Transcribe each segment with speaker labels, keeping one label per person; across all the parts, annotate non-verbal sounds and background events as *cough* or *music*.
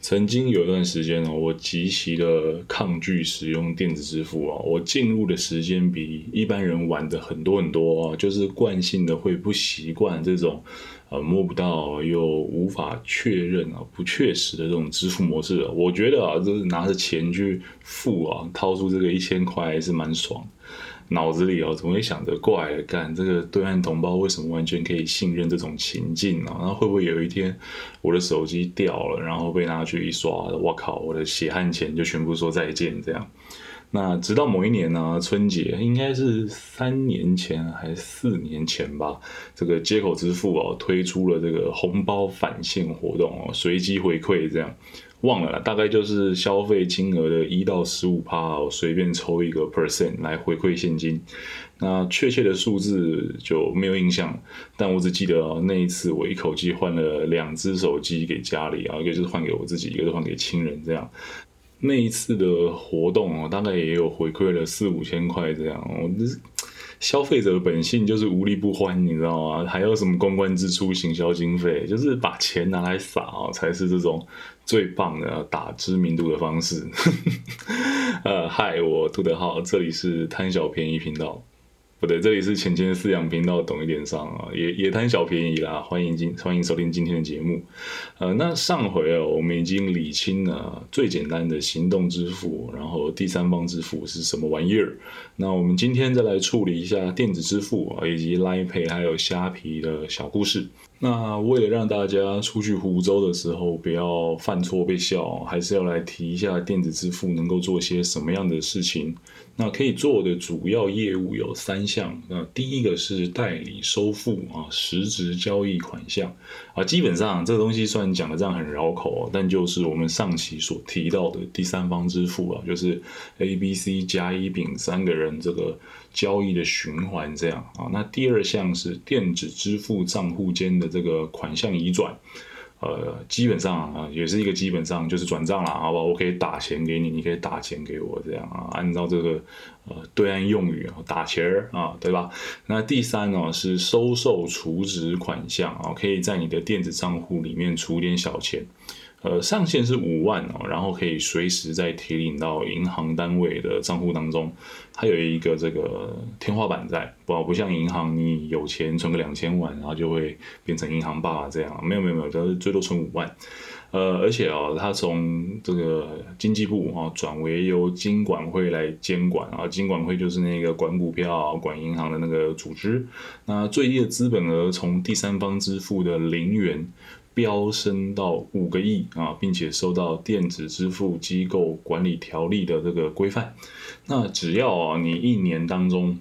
Speaker 1: 曾经有一段时间哦，我极其的抗拒使用电子支付啊，我进入的时间比一般人晚的很多很多啊，就是惯性的会不习惯这种呃摸不到又无法确认啊不确实的这种支付模式。我觉得啊，就是拿着钱去付啊，掏出这个一千块还是蛮爽。脑子里哦，总会想着怪干这个对岸同胞为什么完全可以信任这种情境啊？那会不会有一天我的手机掉了，然后被拿去一刷，我靠，我的血汗钱就全部说再见这样？那直到某一年呢，春节应该是三年前还是四年前吧，这个接口支付哦推出了这个红包返现活动哦，随机回馈这样。忘了，大概就是消费金额的一到十五趴，我随便抽一个 percent 来回馈现金。那确切的数字就没有印象，但我只记得那一次我一口气换了两只手机给家里啊，一个就是换给我自己，一个是换给亲人这样。那一次的活动哦，大概也有回馈了四五千块这样。我这消费者的本性就是无利不欢，你知道吗？还有什么公关支出、行销经费，就是把钱拿来撒哦，才是这种最棒的打知名度的方式。*laughs* 呃，嗨，我杜德浩，这里是贪小便宜频道。不对，这里是浅浅饲养频道，懂一点上啊，也也贪小便宜啦。欢迎今欢迎收听今天的节目。呃，那上回哦，我们已经理清了最简单的行动支付，然后第三方支付是什么玩意儿。那我们今天再来处理一下电子支付啊，以及 Line Pay 还有虾皮的小故事。那为了让大家出去湖州的时候不要犯错被笑，还是要来提一下电子支付能够做些什么样的事情。那可以做的主要业务有三项。那第一个是代理收付啊，实质交易款项啊，基本上这个东西虽然讲的这样很绕口，但就是我们上期所提到的第三方支付啊，就是 A、B、C 加一丙三个人这个。交易的循环这样啊，那第二项是电子支付账户间的这个款项移转，呃，基本上啊也是一个基本上就是转账了，好吧？我可以打钱给你，你可以打钱给我这样啊，按照这个呃对岸用语啊，打钱儿啊，对吧？那第三呢是收受储值款项啊，可以在你的电子账户里面储点小钱。呃，上限是五万哦，然后可以随时再提领到银行单位的账户当中，它有一个这个天花板在，不不像银行，你有钱存个两千万，然后就会变成银行爸爸这样，没有没有没有，都是最多存五万。呃，而且哦，它从这个经济部啊转为由金管会来监管啊，金管会就是那个管股票、管银行的那个组织。那最低的资本额从第三方支付的零元。飙升到五个亿啊，并且受到电子支付机构管理条例的这个规范。那只要啊，你一年当中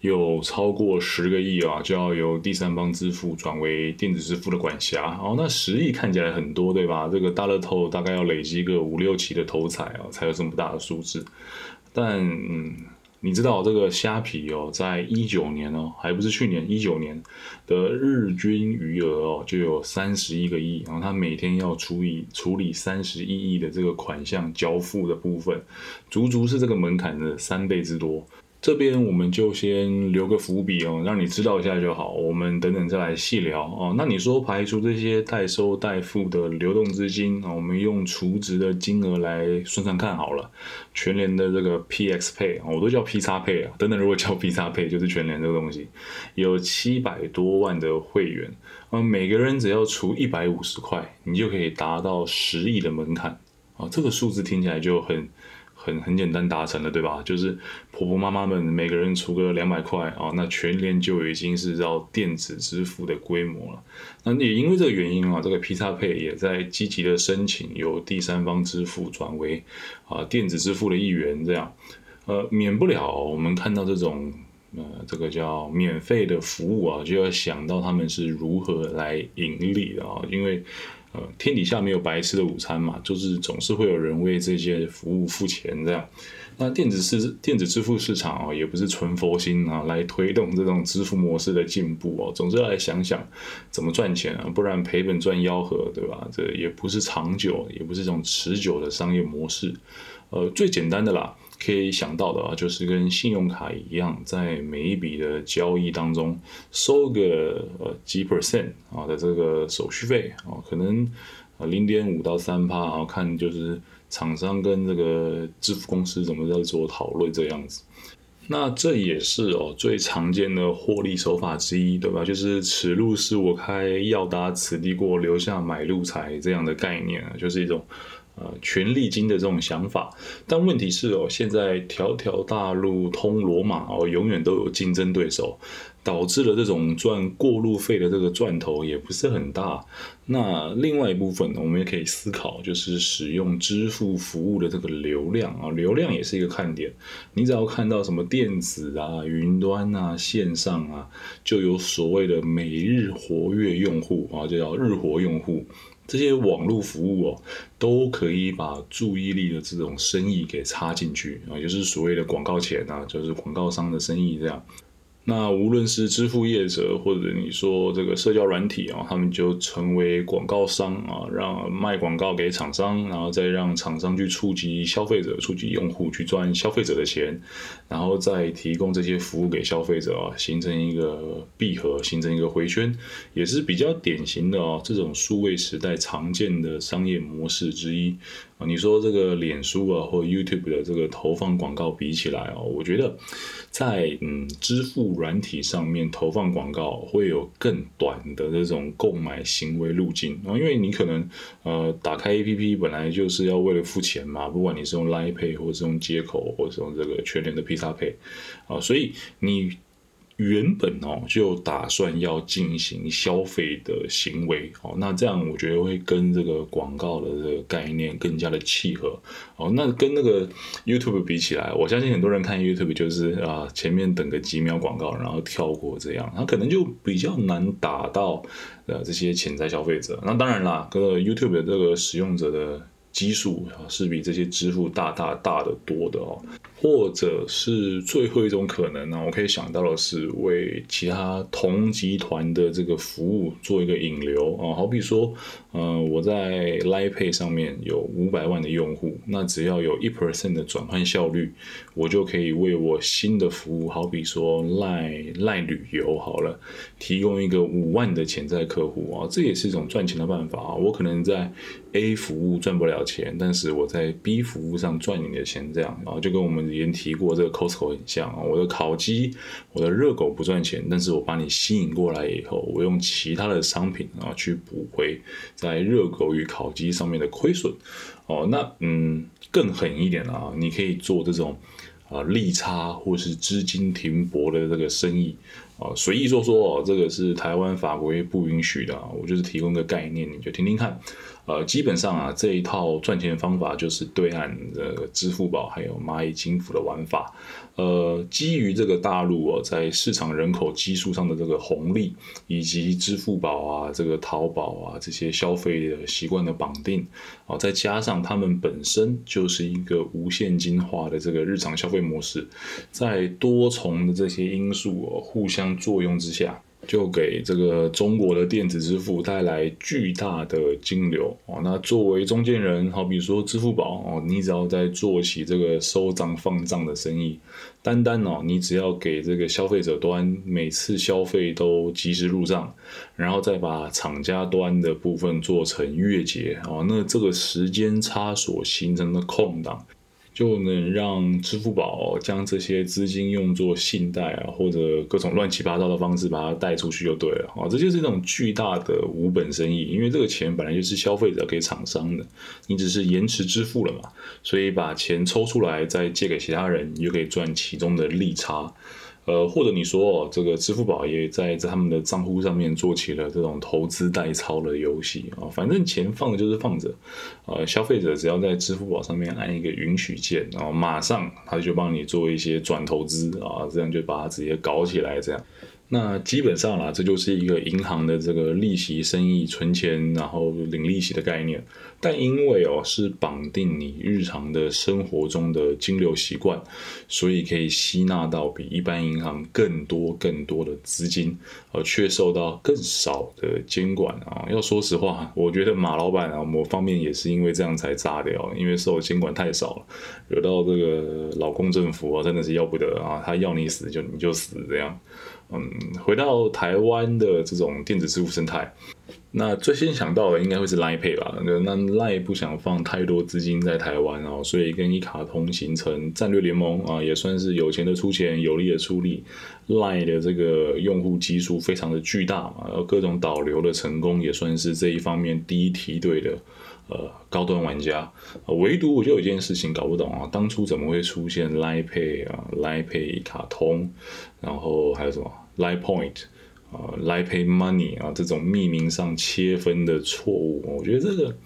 Speaker 1: 有超过十个亿啊，就要由第三方支付转为电子支付的管辖。哦，那十亿看起来很多，对吧？这个大乐透大概要累积个五六期的头彩啊，才有这么大的数字。但嗯。你知道这个虾皮哦，在一九年哦，还不是去年一九年的日均余额哦，就有三十一个亿，然后它每天要处理处理三十一亿的这个款项交付的部分，足足是这个门槛的三倍之多。这边我们就先留个伏笔哦，让你知道一下就好。我们等等再来细聊哦。那你说排除这些代收代付的流动资金啊，我们用除值的金额来算算看好了。全联的这个 PX Pay 我都叫 P 叉 Pay 啊。等等，如果叫 *laughs* P 叉 Pay，就是全联这个东西，有七百多万的会员啊，每个人只要出一百五十块，你就可以达到十亿的门槛啊。这个数字听起来就很。很很简单达成了，对吧？就是婆婆妈妈们每个人出个两百块啊，那全年就已经是到电子支付的规模了。那也因为这个原因啊，这个 P 叉 P 也在积极的申请由第三方支付转为啊电子支付的一员，这样呃免不了我们看到这种呃这个叫免费的服务啊，就要想到他们是如何来盈利的啊，因为。呃，天底下没有白吃的午餐嘛，就是总是会有人为这些服务付钱这样。那电子市电子支付市场哦，也不是纯佛心啊，来推动这种支付模式的进步哦，总是要来想想怎么赚钱啊，不然赔本赚吆喝，对吧？这也不是长久，也不是这种持久的商业模式。呃，最简单的啦。可以想到的啊，就是跟信用卡一样，在每一笔的交易当中收个呃几 percent 啊的这个手续费啊，可能啊，零点五到三趴，然后看就是厂商跟这个支付公司怎么在做讨论这样子。那这也是哦最常见的获利手法之一，对吧？就是此路是我开，要搭此地过，留下买路财这样的概念啊，就是一种。呃，权力金的这种想法，但问题是哦，现在条条大路通罗马哦，永远都有竞争对手，导致了这种赚过路费的这个赚头也不是很大。那另外一部分呢，我们也可以思考，就是使用支付服务的这个流量啊，流量也是一个看点。你只要看到什么电子啊、云端啊、线上啊，就有所谓的每日活跃用户啊，就叫日活用户。这些网络服务哦，都可以把注意力的这种生意给插进去啊，就是所谓的广告钱啊，就是广告商的生意这样。那无论是支付业者，或者你说这个社交软体啊，他们就成为广告商啊，让卖广告给厂商，然后再让厂商去触及消费者、触及用户，去赚消费者的钱，然后再提供这些服务给消费者啊，形成一个闭合，形成一个回圈，也是比较典型的哦，这种数位时代常见的商业模式之一啊。你说这个脸书啊，或 YouTube 的这个投放广告比起来哦，我觉得在嗯支付软体上面投放广告会有更短的这种购买行为路径啊，因为你可能呃打开 APP 本来就是要为了付钱嘛，不管你是用 Line Pay 或是用接口，或是用这个全联的披萨 Pay 啊，所以你。原本哦就打算要进行消费的行为哦，那这样我觉得会跟这个广告的这个概念更加的契合哦。那跟那个 YouTube 比起来，我相信很多人看 YouTube 就是啊前面等个几秒广告，然后跳过这样，他可能就比较难打到呃这些潜在消费者。那当然啦，个 YouTube 的这个使用者的。基数啊是比这些支付大大大的多的哦，或者是最后一种可能呢，我可以想到的是为其他同集团的这个服务做一个引流啊，好比说，呃，我在 Line Pay 上面有五百万的用户，那只要有一 percent 的转换效率，我就可以为我新的服务，好比说 Line Line 旅游好了，提供一个五万的潜在客户啊，这也是一种赚钱的办法啊，我可能在 A 服务赚不了了。钱，但是我在 B 服务上赚你的钱，这样啊，就跟我们以前提过这个 Costco 很像啊。我的烤鸡，我的热狗不赚钱，但是我把你吸引过来以后，我用其他的商品啊去补回在热狗与烤鸡上面的亏损。哦，那嗯，更狠一点啊，你可以做这种啊利差或是资金停泊的这个生意啊，随意说说哦，这个是台湾法规不允许的。我就是提供个概念，你就听听看。呃，基本上啊，这一套赚钱方法就是对岸的支付宝还有蚂蚁金服的玩法。呃，基于这个大陆哦，在市场人口基数上的这个红利，以及支付宝啊、这个淘宝啊这些消费的习惯的绑定，哦，再加上他们本身就是一个无现金化的这个日常消费模式，在多重的这些因素哦互相作用之下。就给这个中国的电子支付带来巨大的金流哦。那作为中间人，好比说支付宝哦，你只要在做起这个收账放账的生意，单单哦，你只要给这个消费者端每次消费都及时入账，然后再把厂家端的部分做成月结哦，那这个时间差所形成的空档。就能让支付宝将这些资金用作信贷啊，或者各种乱七八糟的方式把它贷出去就对了啊，这就是一种巨大的无本生意，因为这个钱本来就是消费者给厂商的，你只是延迟支付了嘛，所以把钱抽出来再借给其他人，你就可以赚其中的利差。呃，或者你说这个支付宝也在在他们的账户上面做起了这种投资代操的游戏啊，反正钱放的就是放着，呃，消费者只要在支付宝上面按一个允许键，然后马上他就帮你做一些转投资啊，这样就把它直接搞起来这样。那基本上啦，这就是一个银行的这个利息生意，存钱然后领利息的概念。但因为哦是绑定你日常的生活中的金流习惯，所以可以吸纳到比一般银行更多更多的资金，而却受到更少的监管啊。要说实话，我觉得马老板啊，某方面也是因为这样才炸掉，因为受监管太少了，惹到这个老公政府啊，真的是要不得啊，他要你死就你就死这样。嗯，回到台湾的这种电子支付生态，那最先想到的应该会是 Line Pay 吧？那 Line 不想放太多资金在台湾哦，所以跟一卡通形成战略联盟啊，也算是有钱的出钱，有力的出力。Line 的这个用户基数非常的巨大嘛，然后各种导流的成功也算是这一方面第一梯队的呃高端玩家。唯独我就有一件事情搞不懂啊，当初怎么会出现 Line Pay 啊，Line Pay 一卡通，然后还有什么 Lie Point？啊，来 pay money 啊，这种命名上切分的错误，我觉得这个，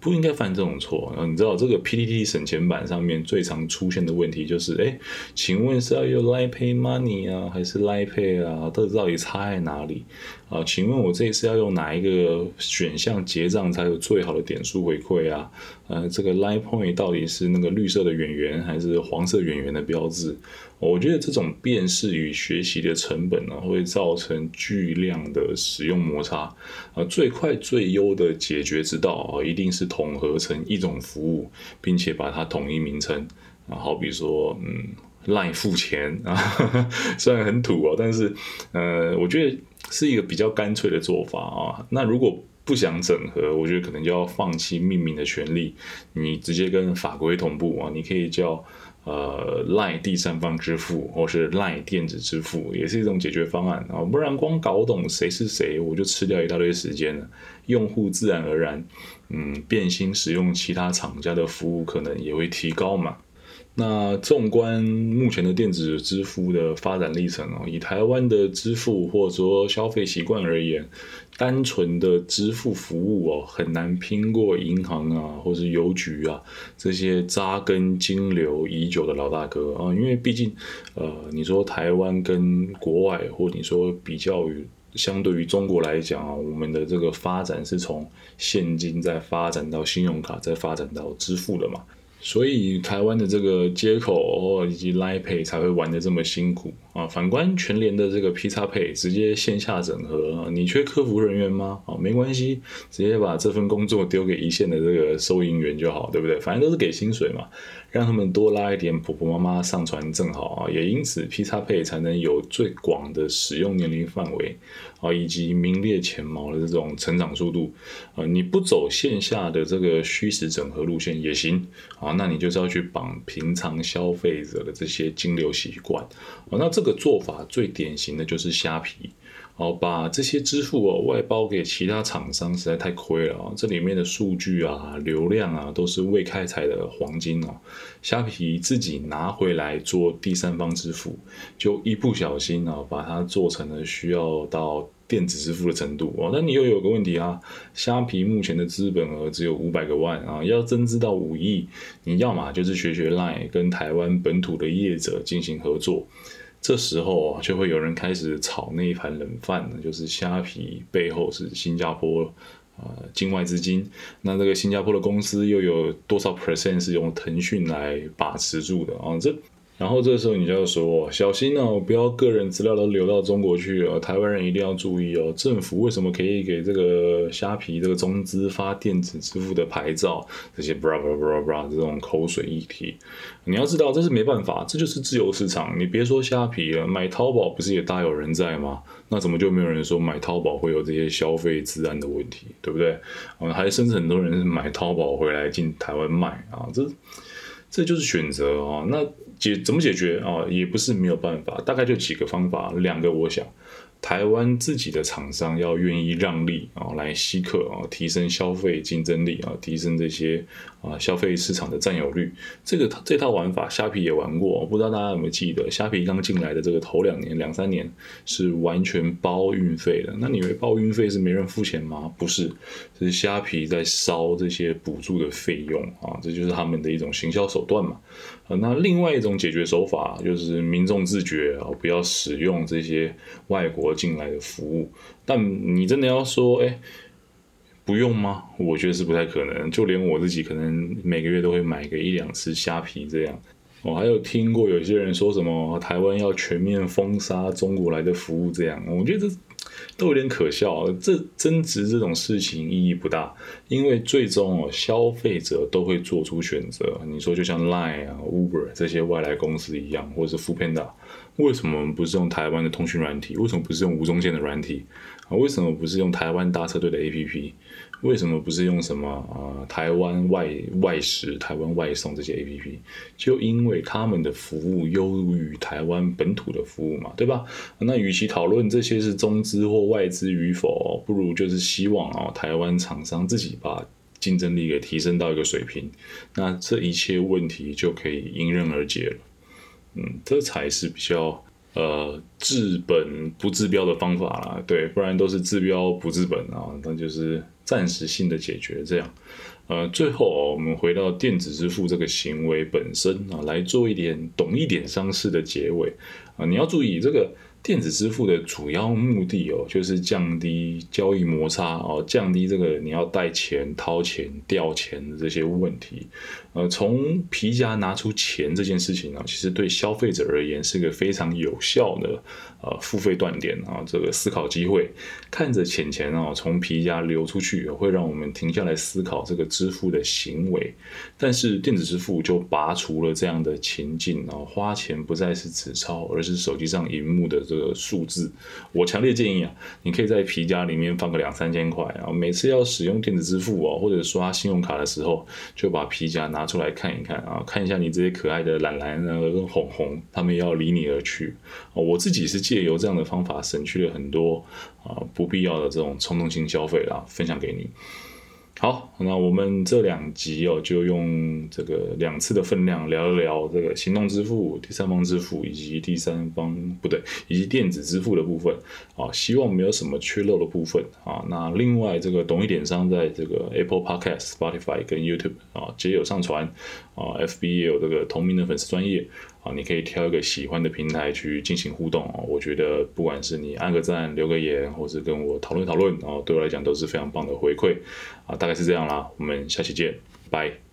Speaker 1: 不应该犯这种错。然后你知道这个 PDT 省钱版上面最常出现的问题就是，哎，请问是要用 Line pay money 啊，还是 Line pay 啊？这到底差在哪里？啊，请问我这一次要用哪一个选项结账才有最好的点数回馈啊？呃，这个 line point 到底是那个绿色的圆圆还是黄色圆圆的标志？我觉得这种辨识与学习的成本呢，会造成巨量的使用摩擦。啊，最快最优的解决之道啊，一定是统合成一种服务，并且把它统一名称。啊，好比说，嗯赖付钱啊，*laughs* 虽然很土哦，但是，呃，我觉得。是一个比较干脆的做法啊。那如果不想整合，我觉得可能就要放弃命名的权利，你直接跟法规同步啊。你可以叫呃赖第三方支付，或是赖电子支付，也是一种解决方案啊。不然光搞懂谁是谁，我就吃掉一大堆时间了。用户自然而然，嗯，变心使用其他厂家的服务，可能也会提高嘛。那纵观目前的电子支付的发展历程哦，以台湾的支付或者说消费习惯而言，单纯的支付服务哦，很难拼过银行啊，或是邮局啊这些扎根金流已久的老大哥啊。因为毕竟，呃，你说台湾跟国外，或你说比较于相对于中国来讲啊，我们的这个发展是从现金再发展到信用卡，再发展到支付的嘛。所以台湾的这个接口以及 Line Pay 才会玩的这么辛苦。啊！反观全联的这个 P 叉 Pay 直接线下整合，你缺客服人员吗？啊，没关系，直接把这份工作丢给一线的这个收银员就好，对不对？反正都是给薪水嘛。让他们多拉一点婆婆妈妈上传正好啊，也因此 P 叉配才能有最广的使用年龄范围啊，以及名列前茅的这种成长速度啊。你不走线下的这个虚实整合路线也行啊，那你就是要去绑平常消费者的这些金流习惯啊。那这个做法最典型的就是虾皮。哦，把这些支付哦外包给其他厂商实在太亏了啊！这里面的数据啊、流量啊都是未开采的黄金哦。虾皮自己拿回来做第三方支付，就一不小心啊，把它做成了需要到电子支付的程度哦。那你又有个问题啊，虾皮目前的资本额只有五百个万啊，要增资到五亿，你要么就是学学 Line 跟台湾本土的业者进行合作。这时候啊，就会有人开始炒那一盘冷饭呢，就是虾皮背后是新加坡啊境外资金，那这个新加坡的公司又有多少 percent 是用腾讯来把持住的啊？这。然后这时候你就要说，小心哦，不要个人资料都流到中国去哦。台湾人一定要注意哦。政府为什么可以给这个虾皮这个中资发电子支付的牌照？这些 bra bra bra bra 这种口水议题，你要知道这是没办法，这就是自由市场。你别说虾皮了，买淘宝不是也大有人在吗？那怎么就没有人说买淘宝会有这些消费治安的问题，对不对？啊，还甚至很多人是买淘宝回来进台湾卖啊，这这就是选择啊。那。解怎么解决啊？也不是没有办法，大概就几个方法，两个我想。台湾自己的厂商要愿意让利啊，来吸客啊，提升消费竞争力啊，提升这些啊消费市场的占有率。这个这套玩法，虾皮也玩过，不知道大家有没有记得？虾皮刚进来的这个头两年、两三年是完全包运费的。那你以为包运费是没人付钱吗？不是，是虾皮在烧这些补助的费用啊，这就是他们的一种行销手段嘛。啊，那另外一种解决手法就是民众自觉啊，不要使用这些外国。进来的服务，但你真的要说，哎，不用吗？我觉得是不太可能。就连我自己，可能每个月都会买个一两次虾皮这样。我还有听过有些人说什么台湾要全面封杀中国来的服务这样。我觉得都有点可笑。这增值这种事情意义不大，因为最终哦，消费者都会做出选择。你说就像 Line 啊、Uber 这些外来公司一样，或者是 f o o Panda，为什么不是用台湾的通讯软体？为什么不是用吴宗宪的软体？啊，为什么不是用台湾大车队的 APP？为什么不是用什么啊台湾外外食、台湾外送这些 A P P？就因为他们的服务优于台湾本土的服务嘛，对吧？那与其讨论这些是中资或外资与否，不如就是希望啊台湾厂商自己把竞争力给提升到一个水平，那这一切问题就可以迎刃而解了。嗯，这才是比较。呃，治本不治标的方法啦，对，不然都是治标不治本啊，那就是暂时性的解决这样。呃，最后我们回到电子支付这个行为本身啊，来做一点懂一点商事的结尾啊，你要注意这个。电子支付的主要目的哦，就是降低交易摩擦哦，降低这个你要带钱、掏钱、掉钱的这些问题。呃，从皮夹拿出钱这件事情呢，其实对消费者而言是个非常有效的呃付费断点啊，这个思考机会。看着钱钱哦从皮夹流出去，会让我们停下来思考这个支付的行为。但是电子支付就拔除了这样的情境哦，花钱不再是纸钞，而是手机上荧幕的这。个数字，我强烈建议啊，你可以在皮夹里面放个两三千块啊，每次要使用电子支付哦，或者刷信用卡的时候，就把皮夹拿出来看一看啊，看一下你这些可爱的懒懒啊跟红红，他们要离你而去啊。我自己是借由这样的方法省去了很多啊不必要的这种冲动性消费啦，分享给你。好，那我们这两集哦，就用这个两次的分量聊一聊这个行动支付、第三方支付以及第三方不对，以及电子支付的部分啊，希望没有什么缺漏的部分啊。那另外这个懂一点商在这个 Apple Podcast、Spotify 跟 YouTube 啊皆有上传啊，FB 也有这个同名的粉丝专业。啊，你可以挑一个喜欢的平台去进行互动哦。我觉得不管是你按个赞、留个言，或是跟我讨论讨论，啊对我来讲都是非常棒的回馈。啊，大概是这样啦，我们下期见，拜。